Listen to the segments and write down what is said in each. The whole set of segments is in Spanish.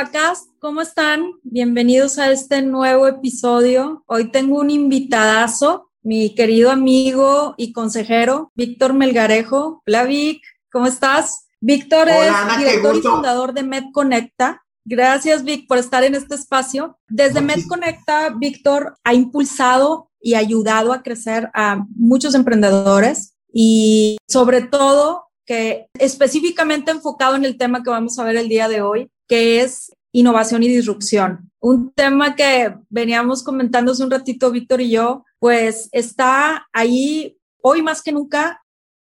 Levacast, ¿cómo están? Bienvenidos a este nuevo episodio. Hoy tengo un invitadazo, mi querido amigo y consejero, Víctor Melgarejo. Hola Vic, ¿cómo estás? Víctor es director y fundador de MedConecta. Gracias Vic por estar en este espacio. Desde MedConecta, Víctor ha impulsado y ayudado a crecer a muchos emprendedores y sobre todo que específicamente enfocado en el tema que vamos a ver el día de hoy, que es innovación y disrupción. Un tema que veníamos comentando hace un ratito Víctor y yo, pues está ahí hoy más que nunca,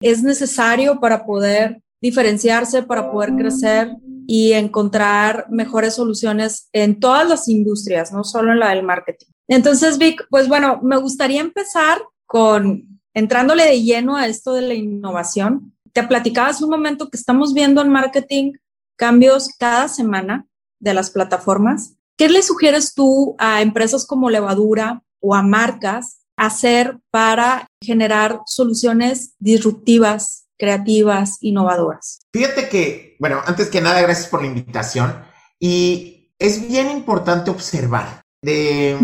es necesario para poder diferenciarse, para poder crecer y encontrar mejores soluciones en todas las industrias, no solo en la del marketing. Entonces, Vic, pues bueno, me gustaría empezar con entrándole de lleno a esto de la innovación te platicaba hace un momento que estamos viendo en marketing cambios cada semana de las plataformas. ¿Qué le sugieres tú a empresas como Levadura o a marcas hacer para generar soluciones disruptivas, creativas, innovadoras? Fíjate que, bueno, antes que nada, gracias por la invitación. Y es bien importante observar. De,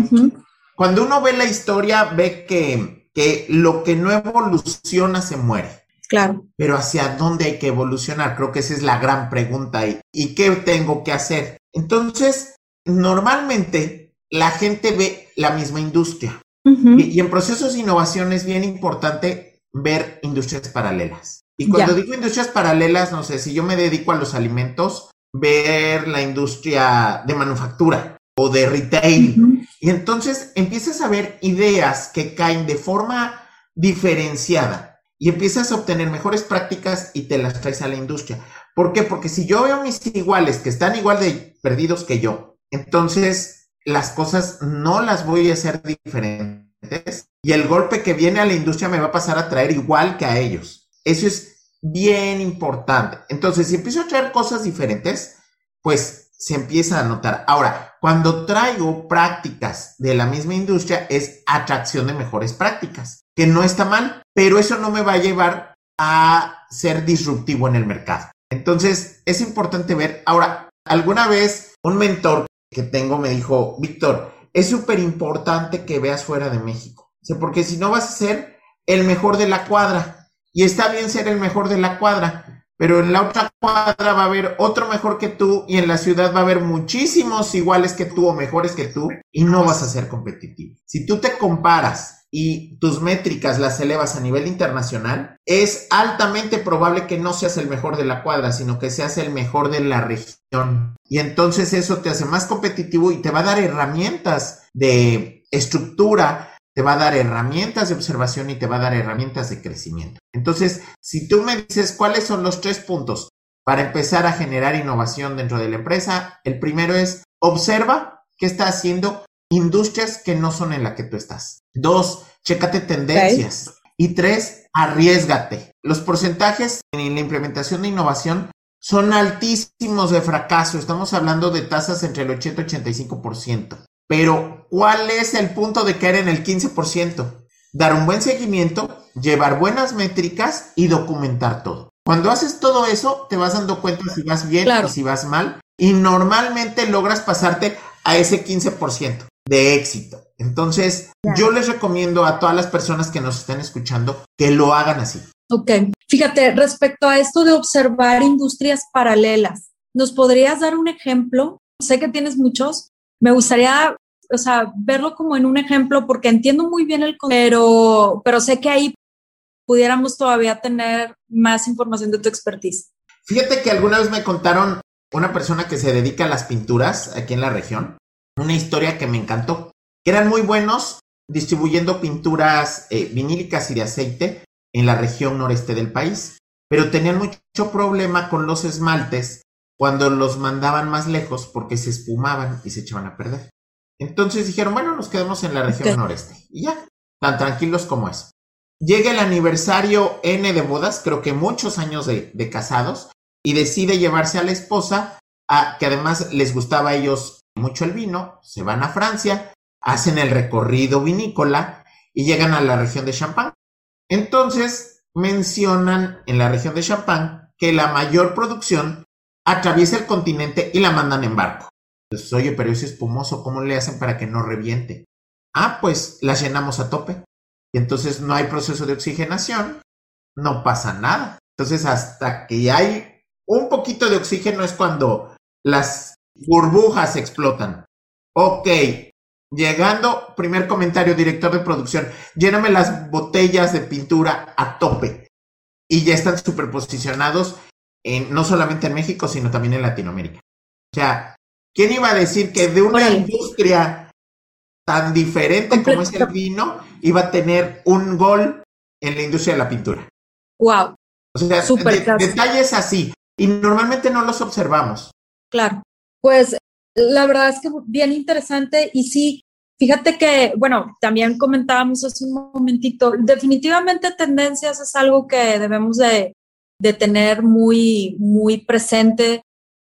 Cuando uno ve la historia, ve que, que lo que no evoluciona se muere. Claro. Pero ¿hacia dónde hay que evolucionar? Creo que esa es la gran pregunta. ¿Y, ¿y qué tengo que hacer? Entonces, normalmente la gente ve la misma industria. y, en procesos de innovación es bien importante ver industrias paralelas. Y cuando digo industrias paralelas, no sé, si yo me dedico a los alimentos, ver la industria de manufactura o de retail. Y entonces empiezas a ver ideas que caen de forma diferenciada y empiezas a obtener mejores prácticas y te las traes a la industria. ¿Por qué? Porque si yo veo mis iguales que están igual de perdidos que yo, entonces las cosas no las voy a hacer diferentes y el golpe que viene a la industria me va a pasar a traer igual que a ellos. Eso es bien importante. Entonces, si empiezo a traer cosas diferentes, pues se empieza a notar. Ahora, cuando traigo prácticas de la misma industria, es atracción de mejores prácticas que no está mal, pero eso no me va a llevar a ser disruptivo en el mercado. Entonces, es importante ver. Ahora, alguna vez un mentor que tengo me dijo, Víctor, es súper importante que veas fuera de México. porque si no vas a ser el mejor de la cuadra. Y está bien ser el mejor de la cuadra, pero en la otra cuadra va a haber otro mejor que tú y en la ciudad va a haber muchísimos iguales que tú o mejores que tú y no vas a ser competitivo. Si tú te comparas y tus métricas las elevas a nivel internacional, es altamente probable que no seas el mejor de la cuadra, sino que seas el mejor de la región. Y entonces eso te hace más competitivo y te va a dar herramientas de estructura, te va a dar herramientas de observación y te va a dar herramientas de crecimiento. Entonces, si tú me dices cuáles son los tres puntos para empezar a generar innovación dentro de la empresa, el primero es observa qué está haciendo industrias que no son en la que tú estás. Dos, chécate tendencias. Y tres, arriesgate. Los porcentajes en la implementación de innovación son altísimos de fracaso. Estamos hablando de tasas entre el 80 y 85%. Pero, ¿cuál es el punto de caer en el 15%? Dar un buen seguimiento, llevar buenas métricas y documentar todo. Cuando haces todo eso, te vas dando cuenta si vas bien o si vas mal y normalmente logras pasarte a ese 15% de éxito. Entonces, yo les recomiendo a todas las personas que nos estén escuchando que lo hagan así. Ok, fíjate, respecto a esto de observar industrias paralelas, ¿nos podrías dar un ejemplo? Sé que tienes muchos, me gustaría, o sea, verlo como en un ejemplo porque entiendo muy bien el pero, pero sé que ahí pudiéramos todavía tener más información de tu expertise. Fíjate que alguna vez me contaron una persona que se dedica a las pinturas aquí en la región una historia que me encantó. Eran muy buenos distribuyendo pinturas eh, vinílicas y de aceite en la región noreste del país, pero tenían mucho problema con los esmaltes cuando los mandaban más lejos porque se espumaban y se echaban a perder. Entonces dijeron, bueno, nos quedamos en la región noreste y ya, tan tranquilos como es. Llega el aniversario N de bodas, creo que muchos años de, de casados, y decide llevarse a la esposa, a, que además les gustaba a ellos mucho el vino, se van a Francia, hacen el recorrido vinícola y llegan a la región de Champagne. Entonces mencionan en la región de Champagne que la mayor producción atraviesa el continente y la mandan en barco. Entonces, oye, pero es espumoso, ¿cómo le hacen para que no reviente? Ah, pues la llenamos a tope. Y entonces no hay proceso de oxigenación, no pasa nada. Entonces, hasta que hay un poquito de oxígeno es cuando las burbujas explotan. Ok, llegando, primer comentario, director de producción, lléname las botellas de pintura a tope. Y ya están superposicionados en, no solamente en México, sino también en Latinoamérica. O sea, ¿quién iba a decir que de una industria tan diferente como es el vino iba a tener un gol en la industria de la pintura? Wow. O sea, detalles así. Y normalmente no los observamos. Claro. Pues la verdad es que bien interesante y sí, fíjate que, bueno, también comentábamos hace un momentito, definitivamente tendencias es algo que debemos de, de tener muy, muy presente.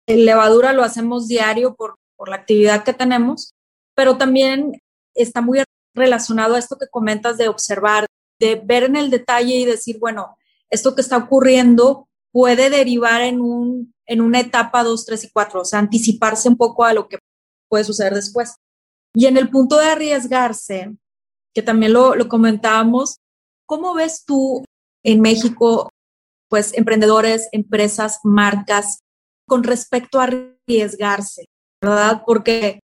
El levadura lo hacemos diario por, por la actividad que tenemos, pero también está muy relacionado a esto que comentas de observar, de ver en el detalle y decir, bueno, esto que está ocurriendo puede derivar en, un, en una etapa 2, 3 y 4, o sea, anticiparse un poco a lo que puede suceder después. Y en el punto de arriesgarse, que también lo, lo comentábamos, ¿cómo ves tú en México, pues, emprendedores, empresas, marcas, con respecto a arriesgarse, ¿verdad? Porque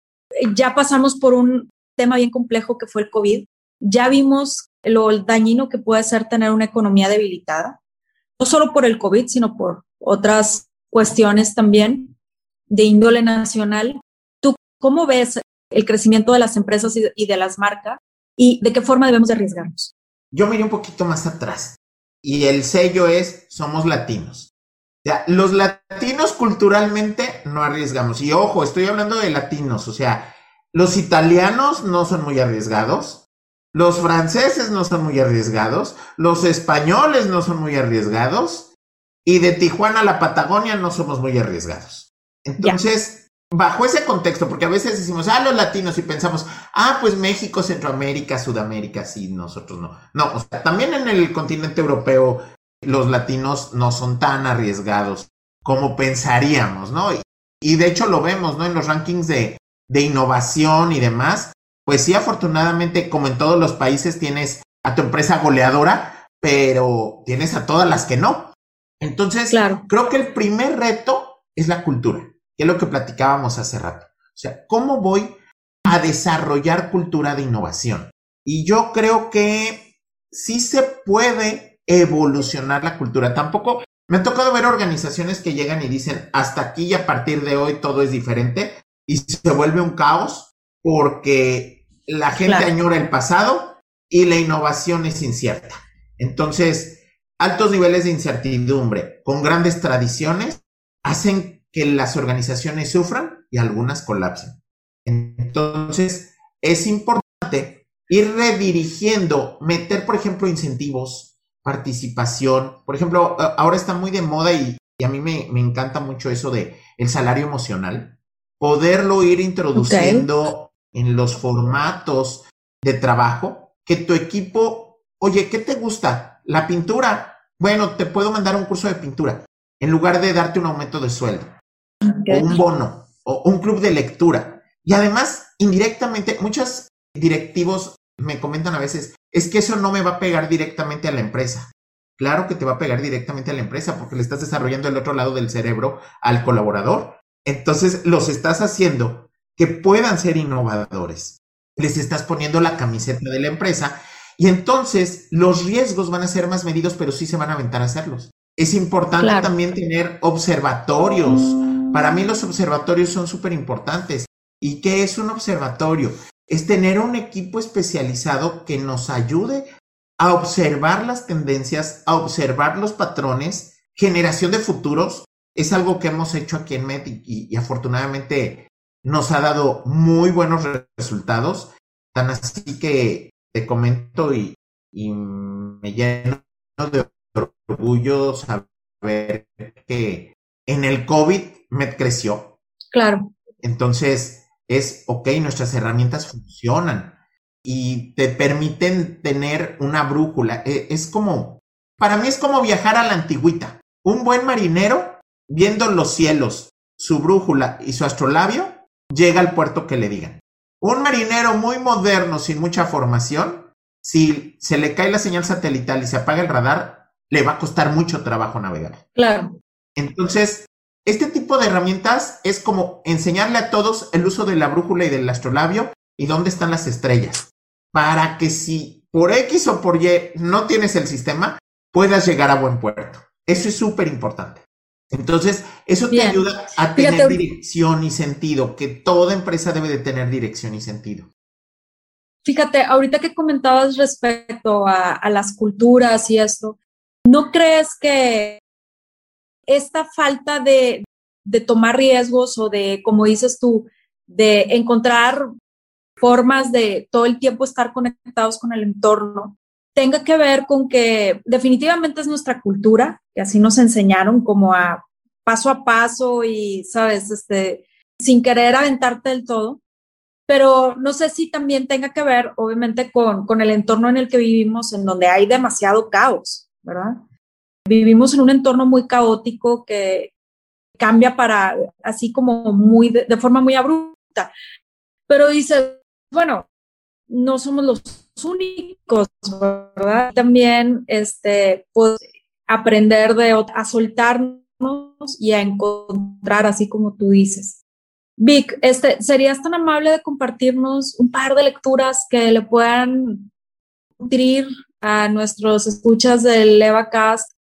ya pasamos por un tema bien complejo que fue el COVID, ya vimos lo dañino que puede ser tener una economía debilitada, no solo por el COVID, sino por otras cuestiones también de índole nacional. ¿Tú cómo ves el crecimiento de las empresas y de las marcas y de qué forma debemos de arriesgarnos? Yo miré un poquito más atrás y el sello es somos latinos. Los latinos culturalmente no arriesgamos. Y ojo, estoy hablando de latinos, o sea, los italianos no son muy arriesgados, los franceses no son muy arriesgados, los españoles no son muy arriesgados y de Tijuana a la Patagonia no somos muy arriesgados. Entonces, bajo ese contexto, porque a veces decimos, ah, los latinos y pensamos, ah, pues México, Centroamérica, Sudamérica, sí, nosotros no. No, o sea, también en el continente europeo los latinos no son tan arriesgados como pensaríamos, ¿no? Y, de hecho lo vemos, ¿no? En los rankings de, de innovación y demás, pues sí, afortunadamente, como en todos los países, tienes a tu empresa goleadora, pero tienes a todas las que no. Entonces, creo que el primer reto es la cultura, que es lo que platicábamos hace rato. O sea, ¿cómo voy a desarrollar cultura de innovación? Y yo creo que sí se puede evolucionar la cultura. Tampoco me ha tocado ver organizaciones que llegan y dicen, hasta aquí y a partir de hoy todo es diferente y se vuelve un caos porque la gente añora el pasado y la innovación es incierta. Entonces, altos niveles de incertidumbre con grandes tradiciones hacen que las organizaciones sufran y algunas colapsen. Entonces, es importante ir redirigiendo, meter, por ejemplo, incentivos, participación. Por ejemplo, ahora está muy de moda y, a mí me, encanta mucho eso de el salario emocional. Poderlo ir introduciendo en los formatos de trabajo, que tu equipo, oye, ¿qué te gusta? La pintura. Bueno, te puedo mandar un curso de pintura en lugar de darte un aumento de sueldo o un bono o un club de lectura. Y además, indirectamente, muchos directivos me comentan a veces, es que eso no me va a pegar directamente a la empresa. Claro que te va a pegar directamente a la empresa porque le estás desarrollando el otro lado del cerebro al colaborador. Entonces los estás haciendo que puedan ser innovadores. Les estás poniendo la camiseta de la empresa y entonces los riesgos van a ser más medidos, pero sí se van a aventar a hacerlos. Es importante también tener observatorios. Para mí los observatorios son súper importantes. ¿Y qué es un observatorio? Es tener un equipo especializado que nos ayude a observar las tendencias, a observar los patrones. Generación de futuros es algo que hemos hecho aquí en Med y, y afortunadamente nos ha dado muy buenos resultados, tan así que te comento y, me lleno de orgullo saber que en el COVID me creció. Claro. Entonces, es, ok, nuestras herramientas funcionan y te permiten tener una brújula. E, es como, para mí es como viajar a la antigüita. Un buen marinero viendo los cielos, su brújula y su astrolabio, llega al puerto que le digan. Un marinero muy moderno, sin mucha formación, si se le cae la señal satelital y se apaga el radar, le va a costar mucho trabajo navegar. Claro. Entonces, este tipo de herramientas es como enseñarle a todos el uso de la brújula y del astrolabio y dónde están las estrellas, para que si por X o por Y no tienes el sistema, puedas llegar a buen puerto. Eso es súper importante. Entonces, eso te ayuda a tener dirección y sentido, que toda empresa debe de tener dirección y sentido. Fíjate, ahorita que comentabas respecto a, las culturas y esto, ¿no crees que esta falta de, de tomar riesgos o de, como dices tú, de encontrar formas de todo el tiempo estar conectados con el entorno, tenga que ver con que definitivamente es nuestra cultura, que así nos enseñaron como a paso a paso y, sabes, este, sin querer aventarte del todo. Pero no sé si también tenga que ver, obviamente, con, con el entorno en el que vivimos, en donde hay demasiado caos, ¿verdad? Vivimos en un entorno muy caótico que cambia para, así como muy, de, forma muy abrupta. Pero dice, bueno, no somos los únicos, ¿verdad? También, este, pues, aprender de, a soltarnos y a encontrar, así como tú dices. Vic, este, ¿serías tan amable de compartirnos un par de lecturas que le puedan nutrir a nuestros escuchas del EvaCast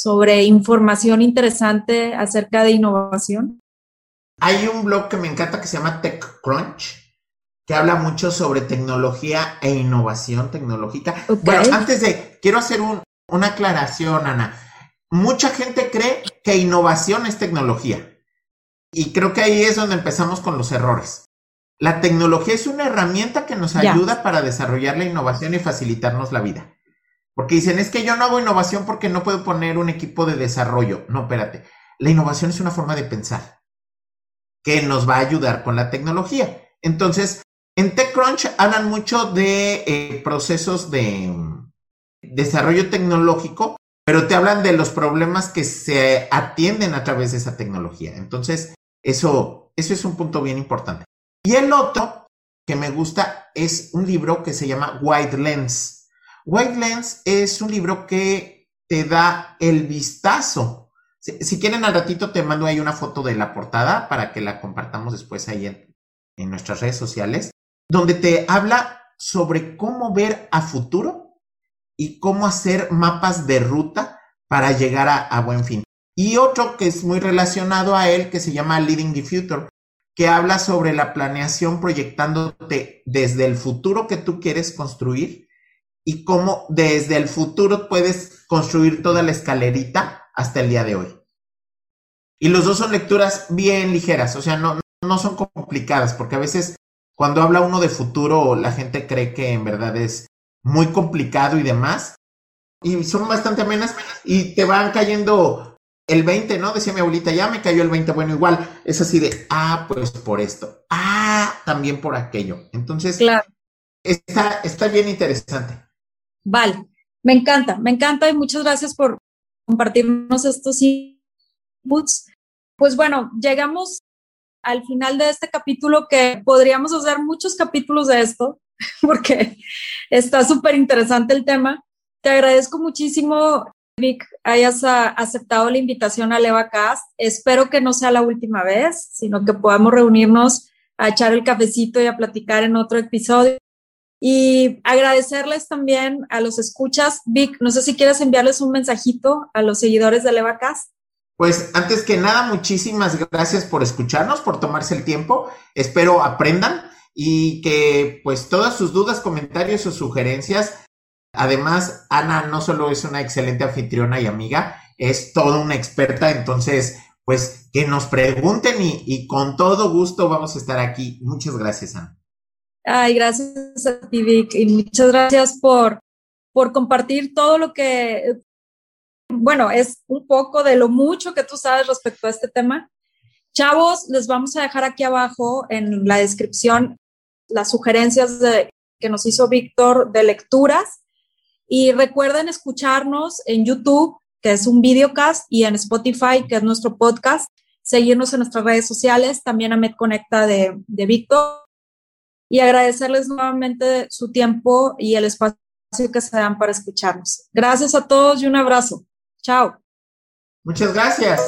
sobre información interesante acerca de innovación? Hay un blog que me encanta que se llama TechCrunch, que habla mucho sobre tecnología e innovación tecnológica. Bueno, antes de, quiero hacer una aclaración, Ana. Mucha gente cree que innovación es tecnología. Y creo que ahí es donde empezamos con los errores. La tecnología es una herramienta que nos ayuda para desarrollar la innovación y facilitarnos la vida. Porque dicen, es que yo no hago innovación porque no puedo poner un equipo de desarrollo. No, espérate. La innovación es una forma de pensar que nos va a ayudar con la tecnología. Entonces, en TechCrunch hablan mucho de eh, procesos de mm, desarrollo tecnológico, pero te hablan de los problemas que se atienden a través de esa tecnología. Entonces, eso, eso es un punto bien importante. Y el otro que me gusta es un libro que se llama White Lens. White Lens es un libro que te da el vistazo. Si, quieren al ratito te mando ahí una foto de la portada para que la compartamos después ahí en nuestras redes sociales donde te habla sobre cómo ver a futuro y cómo hacer mapas de ruta para llegar a, buen fin. Y otro que es muy relacionado a él, que se llama Leading the Future, que habla sobre la planeación proyectándote desde el futuro que tú quieres construir y cómo desde el futuro puedes construir toda la escalerita hasta el día de hoy. Y los dos son lecturas bien ligeras, o sea, no, no son complicadas, porque a veces cuando habla uno de futuro, la gente cree que en verdad es muy complicado y demás. Y son bastante amenas y te van cayendo el 20, ¿no? Decía mi abuelita, ya me cayó el 20. Bueno, igual es así de, ah, pues por esto. Ah, también por aquello. Entonces, claro. está, está bien interesante. Vale, me encanta, me encanta y muchas gracias por compartirnos estos inputs. Pues bueno, llegamos al final de este capítulo que podríamos hacer muchos capítulos de esto, porque está súper interesante el tema. Te agradezco muchísimo, Vic, hayas aceptado la invitación a LevaCast. Espero que no sea la última vez, sino que podamos reunirnos a echar el cafecito y a platicar en otro episodio. Y agradecerles también a los escuchas. Vic, no sé si quieres enviarles un mensajito a los seguidores de LevaCast. Pues antes que nada, muchísimas gracias por escucharnos, por tomarse el tiempo. Espero aprendan y que pues todas sus dudas, comentarios o sugerencias. Además, Ana no solo es una excelente anfitriona y amiga, es toda una experta, entonces pues que nos pregunten y, con todo gusto vamos a estar aquí. Muchas gracias, Ana. Ay, gracias a ti, Vic, y muchas gracias por, por compartir todo lo que bueno, es un poco de lo mucho que tú sabes respecto a este tema. Chavos, les vamos a dejar aquí abajo en la descripción las sugerencias que nos hizo Víctor de lecturas y recuerden escucharnos en YouTube que es un videocast, y en Spotify, que es nuestro podcast. Seguirnos en nuestras redes sociales, también a MedConecta de, de Víctor. Y agradecerles nuevamente su tiempo y el espacio que se dan para escucharnos. Gracias a todos y un abrazo. Chao. Muchas gracias.